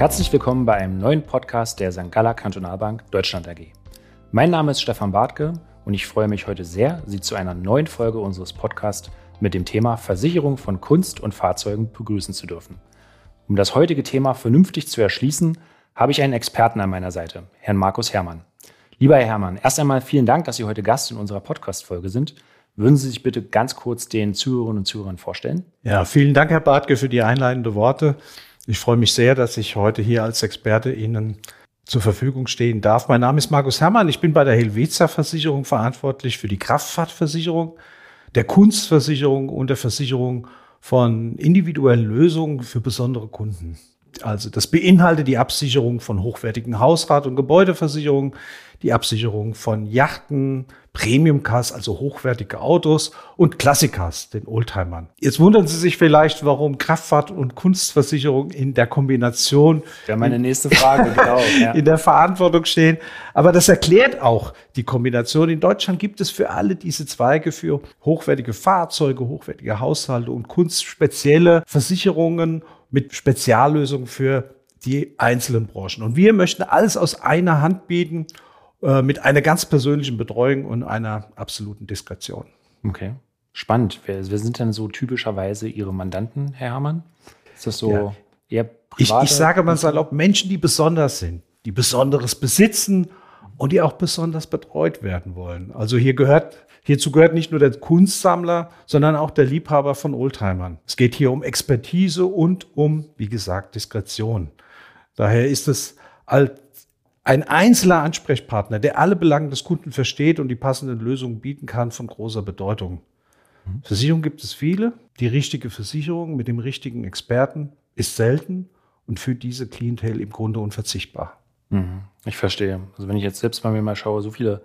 Herzlich willkommen bei einem neuen Podcast der St. Galler Kantonalbank Deutschland AG. Mein Name ist Stefan Bartke und ich freue mich heute sehr, Sie zu einer neuen Folge unseres Podcasts mit dem Thema Versicherung von Kunst und Fahrzeugen begrüßen zu dürfen. Um das heutige Thema vernünftig zu erschließen, habe ich einen Experten an meiner Seite, Herrn Markus Herrmann. Lieber Herr Herrmann, erst einmal vielen Dank, dass Sie heute Gast in unserer Podcast-Folge sind. Würden Sie sich bitte ganz kurz den Zuhörerinnen und Zuhörern vorstellen? Ja, vielen Dank, Herr Bartke, für die einleitenden Worte. Ich freue mich sehr, dass ich heute hier als Experte Ihnen zur Verfügung stehen darf. Mein Name ist Markus Herrmann. Ich bin bei der Helvetia Versicherung verantwortlich für die Kraftfahrtversicherung, der Kunstversicherung und der Versicherung von individuellen Lösungen für besondere Kunden. Also das beinhaltet die Absicherung von hochwertigen Hausrat- und Gebäudeversicherungen, die Absicherung von Yachten, Premium-Cars, also hochwertige Autos und Klassikers, den Oldtimern. Jetzt wundern Sie sich vielleicht, warum Kraftfahrt und Kunstversicherung in der Kombination ja, meine nächste Frage, genau, ja. in der Verantwortung stehen. Aber das erklärt auch die Kombination. In Deutschland gibt es für alle diese Zweige für hochwertige Fahrzeuge, hochwertige Haushalte und kunstspezielle Versicherungen mit Speziallösungen für die einzelnen Branchen. Und wir möchten alles aus einer Hand bieten äh, mit einer ganz persönlichen Betreuung und einer absoluten Diskretion. Okay. Spannend. Wer, wer sind denn so typischerweise Ihre Mandanten, Herr Herrmann? Ist das so ja. eher private? Ich, ich sage mal salopp, Menschen, die besonders sind, die Besonderes besitzen und die auch besonders betreut werden wollen. Also hier gehört, hierzu gehört nicht nur der Kunstsammler, sondern auch der Liebhaber von Oldtimern. Es geht hier um Expertise und um, wie gesagt, Diskretion. Daher ist es als ein einzelner Ansprechpartner, der alle Belange des Kunden versteht und die passenden Lösungen bieten kann, von großer Bedeutung. Mhm. Versicherungen gibt es viele. Die richtige Versicherung mit dem richtigen Experten ist selten und für diese Klientel im Grunde unverzichtbar. Mhm. Ich verstehe. Also wenn ich jetzt selbst bei mir mal schaue, so viele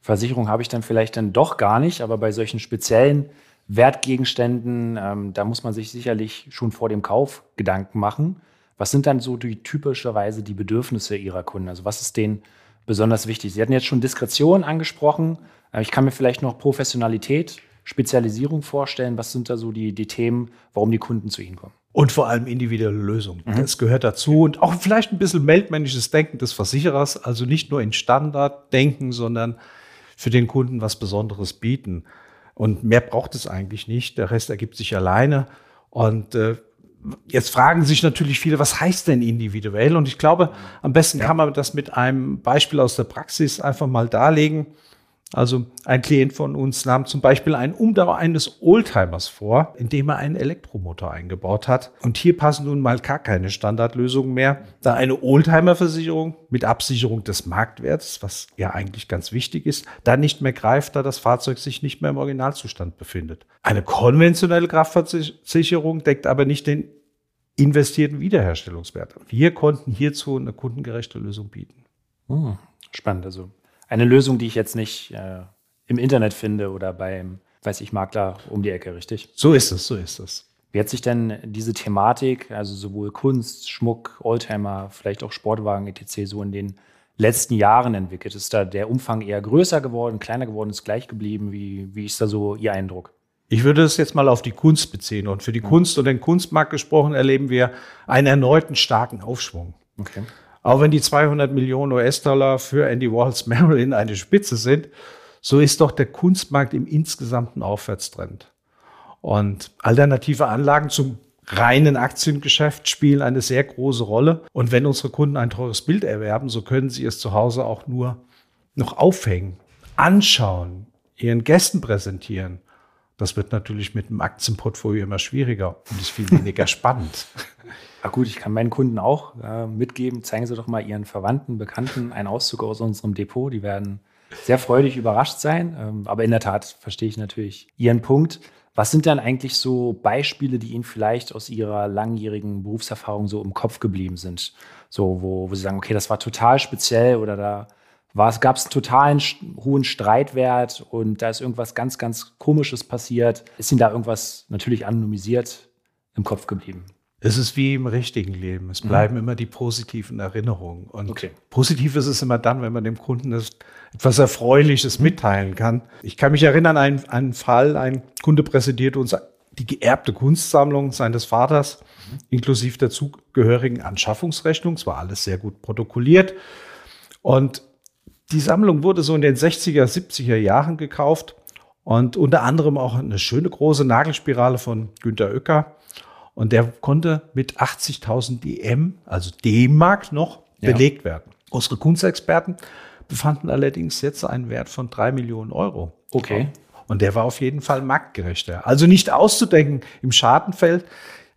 Versicherungen habe ich dann vielleicht dann doch gar nicht, aber bei solchen speziellen Wertgegenständen, ähm, da muss man sich sicherlich schon vor dem Kauf Gedanken machen. Was sind dann so die typischerweise die Bedürfnisse Ihrer Kunden? Also was ist denen besonders wichtig? Sie hatten jetzt schon Diskretion angesprochen. Äh, ich kann mir vielleicht noch Professionalität, Spezialisierung vorstellen. Was sind da so die, die Themen, warum die Kunden zu Ihnen kommen? Und vor allem individuelle Lösungen. Mhm. Das gehört dazu. Und auch vielleicht ein bisschen meldmännisches Denken des Versicherers. Also nicht nur in Standard denken, sondern für den Kunden was Besonderes bieten. Und mehr braucht es eigentlich nicht. Der Rest ergibt sich alleine. Und äh, Jetzt fragen sich natürlich viele, was heißt denn individuell? Und ich glaube, am besten ja. kann man das mit einem Beispiel aus der Praxis einfach mal darlegen. Also ein Klient von uns nahm zum Beispiel einen Umbau eines Oldtimers vor, indem er einen Elektromotor eingebaut hat. Und hier passen nun mal gar keine Standardlösungen mehr, da eine Oldtimer-Versicherung mit Absicherung des Marktwerts, was ja eigentlich ganz wichtig ist, dann nicht mehr greift, da das Fahrzeug sich nicht mehr im Originalzustand befindet. Eine konventionelle Kraftversicherung deckt aber nicht den investierten Wiederherstellungswert. Wir konnten hierzu eine kundengerechte Lösung bieten. Hm, spannend. Also eine Lösung, die ich jetzt nicht äh, im Internet finde oder beim, weiß ich, Makler um die Ecke, richtig? So ist es, so ist es. Wie hat sich denn diese Thematik, also sowohl Kunst, Schmuck, Oldtimer, vielleicht auch Sportwagen etc. so in den letzten Jahren entwickelt? Ist da der Umfang eher größer geworden, kleiner geworden, ist gleich geblieben? Wie, wie ist da so Ihr Eindruck? Ich würde es jetzt mal auf die Kunst beziehen. Und für die Kunst und den Kunstmarkt gesprochen erleben wir einen erneuten starken Aufschwung. Okay. Auch wenn die 200 Millionen US-Dollar für Andy Warhols Marilyn eine Spitze sind, so ist doch der Kunstmarkt im insgesamten Aufwärtstrend. Und alternative Anlagen zum reinen Aktiengeschäft spielen eine sehr große Rolle. Und wenn unsere Kunden ein teures Bild erwerben, so können sie es zu Hause auch nur noch aufhängen, anschauen, ihren Gästen präsentieren. Das wird natürlich mit einem Aktienportfolio immer schwieriger und ist viel weniger spannend. Ja gut, ich kann meinen Kunden auch äh, mitgeben, zeigen Sie doch mal Ihren Verwandten, Bekannten einen Auszug aus unserem Depot. Die werden sehr freudig überrascht sein. Ähm, aber in der Tat verstehe ich natürlich Ihren Punkt. Was sind dann eigentlich so Beispiele, die Ihnen vielleicht aus Ihrer langjährigen Berufserfahrung so im Kopf geblieben sind? So, wo, wo Sie sagen, okay, das war total speziell oder da gab es einen totalen hohen Streitwert und da ist irgendwas ganz, ganz Komisches passiert. Ist Ihnen da irgendwas natürlich anonymisiert im Kopf geblieben? Es ist wie im richtigen Leben. Es bleiben mhm. immer die positiven Erinnerungen. Und okay. positiv ist es immer dann, wenn man dem Kunden etwas Erfreuliches mhm. mitteilen kann. Ich kann mich erinnern an einen, einen Fall, ein Kunde präsentiert uns die geerbte Kunstsammlung seines Vaters, mhm. inklusive der zugehörigen Anschaffungsrechnung. Es war alles sehr gut protokolliert. Und die Sammlung wurde so in den 60er, 70er Jahren gekauft und unter anderem auch eine schöne große Nagelspirale von Günter Oecker. Und der konnte mit 80.000 DM, also D-Mark noch, ja. belegt werden. Unsere Kunstexperten befanden allerdings jetzt einen Wert von drei Millionen Euro. Okay. Und der war auf jeden Fall marktgerechter. Also nicht auszudenken im Schadenfeld,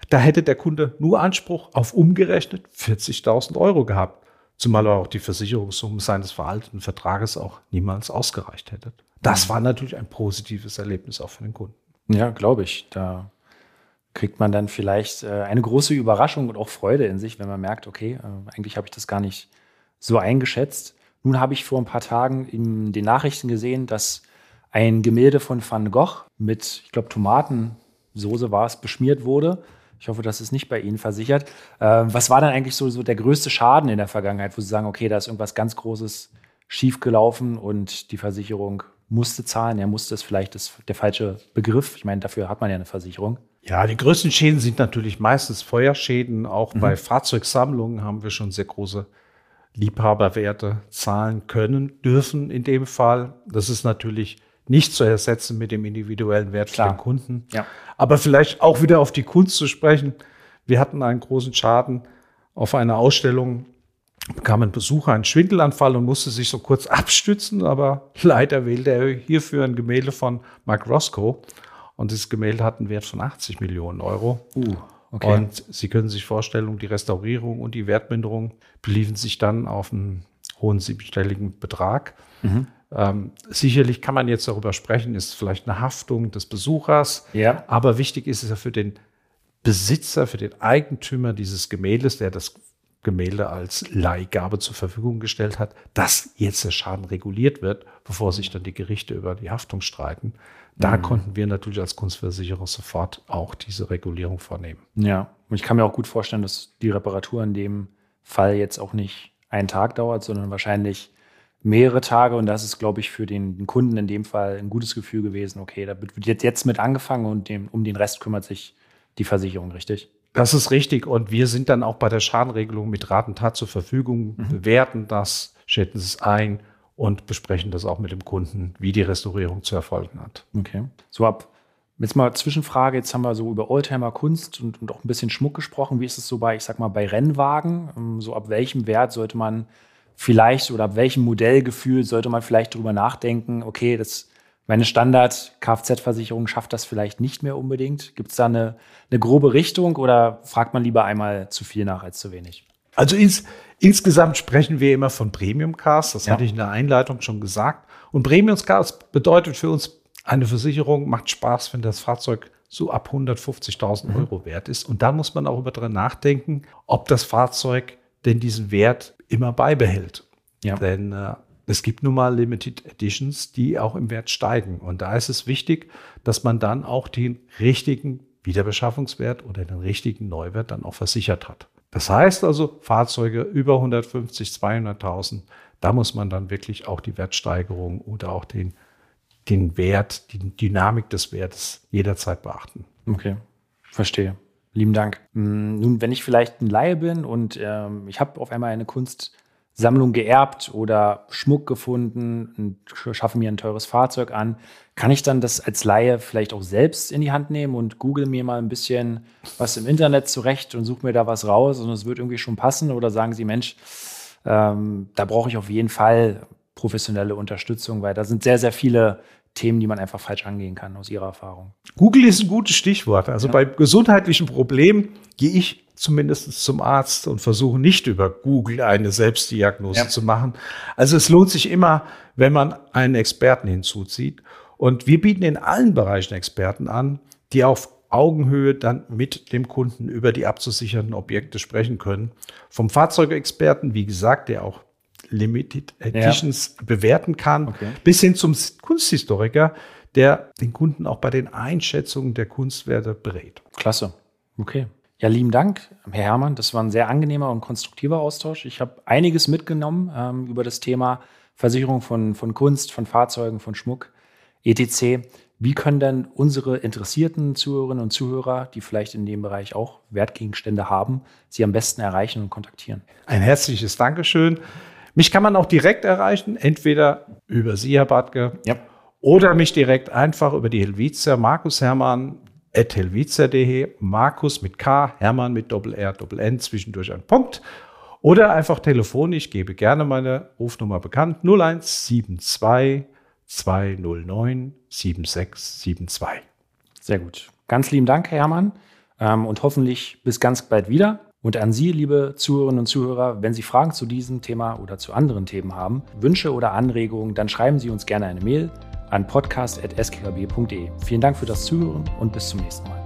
da hätte der Kunde nur Anspruch auf umgerechnet 40.000 Euro gehabt. Zumal auch die Versicherungssumme seines veralteten Vertrages auch niemals ausgereicht hätte. Das war natürlich ein positives Erlebnis auch für den Kunden. Ja, glaube ich. Da kriegt man dann vielleicht äh, eine große Überraschung und auch Freude in sich, wenn man merkt, okay, äh, eigentlich habe ich das gar nicht so eingeschätzt. Nun habe ich vor ein paar Tagen in den Nachrichten gesehen, dass ein Gemälde von Van Gogh mit, ich glaube, Tomatensoße war es, beschmiert wurde. Ich hoffe, das ist nicht bei Ihnen versichert. Äh, was war dann eigentlich so, so der größte Schaden in der Vergangenheit, wo Sie sagen, okay, da ist irgendwas ganz Großes schiefgelaufen und die Versicherung musste zahlen? Ja, musste es vielleicht ist der falsche Begriff. Ich meine, dafür hat man ja eine Versicherung. Ja, die größten Schäden sind natürlich meistens Feuerschäden. Auch mhm. bei Fahrzeugsammlungen haben wir schon sehr große Liebhaberwerte zahlen können, dürfen in dem Fall. Das ist natürlich nicht zu ersetzen mit dem individuellen Wert Klar. für den Kunden. Ja. Aber vielleicht auch wieder auf die Kunst zu sprechen. Wir hatten einen großen Schaden auf einer Ausstellung, bekam ein Besucher einen Schwindelanfall und musste sich so kurz abstützen, aber leider wählte er hierfür ein Gemälde von Mark Roscoe. Und dieses Gemälde hat einen Wert von 80 Millionen Euro. Uh, okay. Und Sie können sich vorstellen, die Restaurierung und die Wertminderung beliefen sich dann auf einen hohen siebenstelligen Betrag. Mhm. Ähm, sicherlich kann man jetzt darüber sprechen, ist vielleicht eine Haftung des Besuchers. Ja. Aber wichtig ist es ja für den Besitzer, für den Eigentümer dieses Gemäldes, der das Gemälde als Leihgabe zur Verfügung gestellt hat, dass jetzt der Schaden reguliert wird, bevor sich dann die Gerichte über die Haftung streiten. Da mhm. konnten wir natürlich als Kunstversicherer sofort auch diese Regulierung vornehmen. Ja, und ich kann mir auch gut vorstellen, dass die Reparatur in dem Fall jetzt auch nicht einen Tag dauert, sondern wahrscheinlich mehrere Tage. Und das ist, glaube ich, für den Kunden in dem Fall ein gutes Gefühl gewesen. Okay, da wird jetzt, mit angefangen und dem, um den Rest kümmert sich die Versicherung, richtig? Das ist richtig. Und wir sind dann auch bei der Schadenregelung mit Ratentat zur Verfügung, mhm. bewerten das, schätzen es ein und besprechen das auch mit dem Kunden, wie die Restaurierung zu erfolgen hat. Okay. So ab Jetzt mal Zwischenfrage, jetzt haben wir so über Oldtimer Kunst und, und auch ein bisschen Schmuck gesprochen. Wie ist es so bei, ich sag mal, bei Rennwagen? Ähm, so ab welchem Wert sollte man vielleicht oder ab welchem Modellgefühl sollte man vielleicht darüber nachdenken, okay, das meine Standard-Kfz-Versicherung schafft das vielleicht nicht mehr unbedingt. Gibt es da eine, eine grobe Richtung oder fragt man lieber einmal zu viel nach als zu wenig? Also ins, insgesamt sprechen wir immer von Premium Cars. Das ja. hatte ich in der Einleitung schon gesagt. Und Premium Cars bedeutet für uns, eine Versicherung macht Spaß, wenn das Fahrzeug so ab 150.000 mhm. Euro wert ist. Und da muss man auch über dran nachdenken, ob das Fahrzeug denn diesen Wert immer beibehält. Ja. Denn äh, es gibt nun mal Limited Editions, die auch im Wert steigen. Und da ist es wichtig, dass man dann auch den richtigen Wiederbeschaffungswert oder den richtigen Neuwert dann auch versichert hat. Das heißt also, Fahrzeuge über 150, 200.000, da muss man dann wirklich auch die Wertsteigerung oder auch den, den Wert, die Dynamik des Wertes jederzeit beachten. Okay, verstehe. Lieben Dank. Hm, nun, wenn ich vielleicht ein Laie bin und ähm, ich habe auf einmal eine Kunst Sammlung geerbt oder Schmuck gefunden und schaffe mir ein teures Fahrzeug an, kann ich dann das als Laie vielleicht auch selbst in die Hand nehmen und google mir mal ein bisschen was im Internet zurecht und suche mir da was raus und es wird irgendwie schon passen? Oder sagen Sie, Mensch, ähm, da brauche ich auf jeden Fall professionelle Unterstützung, weil da sind sehr, sehr viele Themen, die man einfach falsch angehen kann aus Ihrer Erfahrung. Google ist ein gutes Stichwort. Also ja. bei gesundheitlichen Problemen gehe ich zumindest zum Arzt und versuche nicht über Google eine Selbstdiagnose ja. zu machen. Also es lohnt sich immer, wenn man einen Experten hinzuzieht. Und wir bieten in allen Bereichen Experten an, die auf Augenhöhe dann mit dem Kunden über die abzusichernden Objekte sprechen können. Vom Fahrzeugexperten, wie gesagt, der auch Limited Editions ja. bewerten kann, okay. bis hin zum Kunsthistoriker, der den Kunden auch bei den Einschätzungen der Kunstwerte berät. Klasse. Okay. Ja, lieben Dank, Herr Herrmann. Das war ein sehr angenehmer und konstruktiver Austausch. Ich habe einiges mitgenommen ähm, über das Thema Versicherung von, von Kunst, von Fahrzeugen, von Schmuck, etc. Wie können denn unsere interessierten Zuhörerinnen und Zuhörer, die vielleicht in dem Bereich auch Wertgegenstände haben, Sie am besten erreichen und kontaktieren? Ein herzliches Dankeschön. Mich kann man auch direkt erreichen, entweder über Sie, Herr Bartke, ja. oder mich direkt einfach über die Helvitia, Markus Hermann, at helvitia.de, Markus mit K, Hermann mit Doppel-R, Doppel-N, zwischendurch ein Punkt. Oder einfach telefonisch, gebe gerne meine Rufnummer bekannt, 0172 209 7672. Sehr gut. Ganz lieben Dank, Herr Hermann. Ähm, und hoffentlich bis ganz bald wieder. Und an Sie, liebe Zuhörerinnen und Zuhörer, wenn Sie Fragen zu diesem Thema oder zu anderen Themen haben, Wünsche oder Anregungen, dann schreiben Sie uns gerne eine Mail an podcast.skb.de. Vielen Dank für das Zuhören und bis zum nächsten Mal.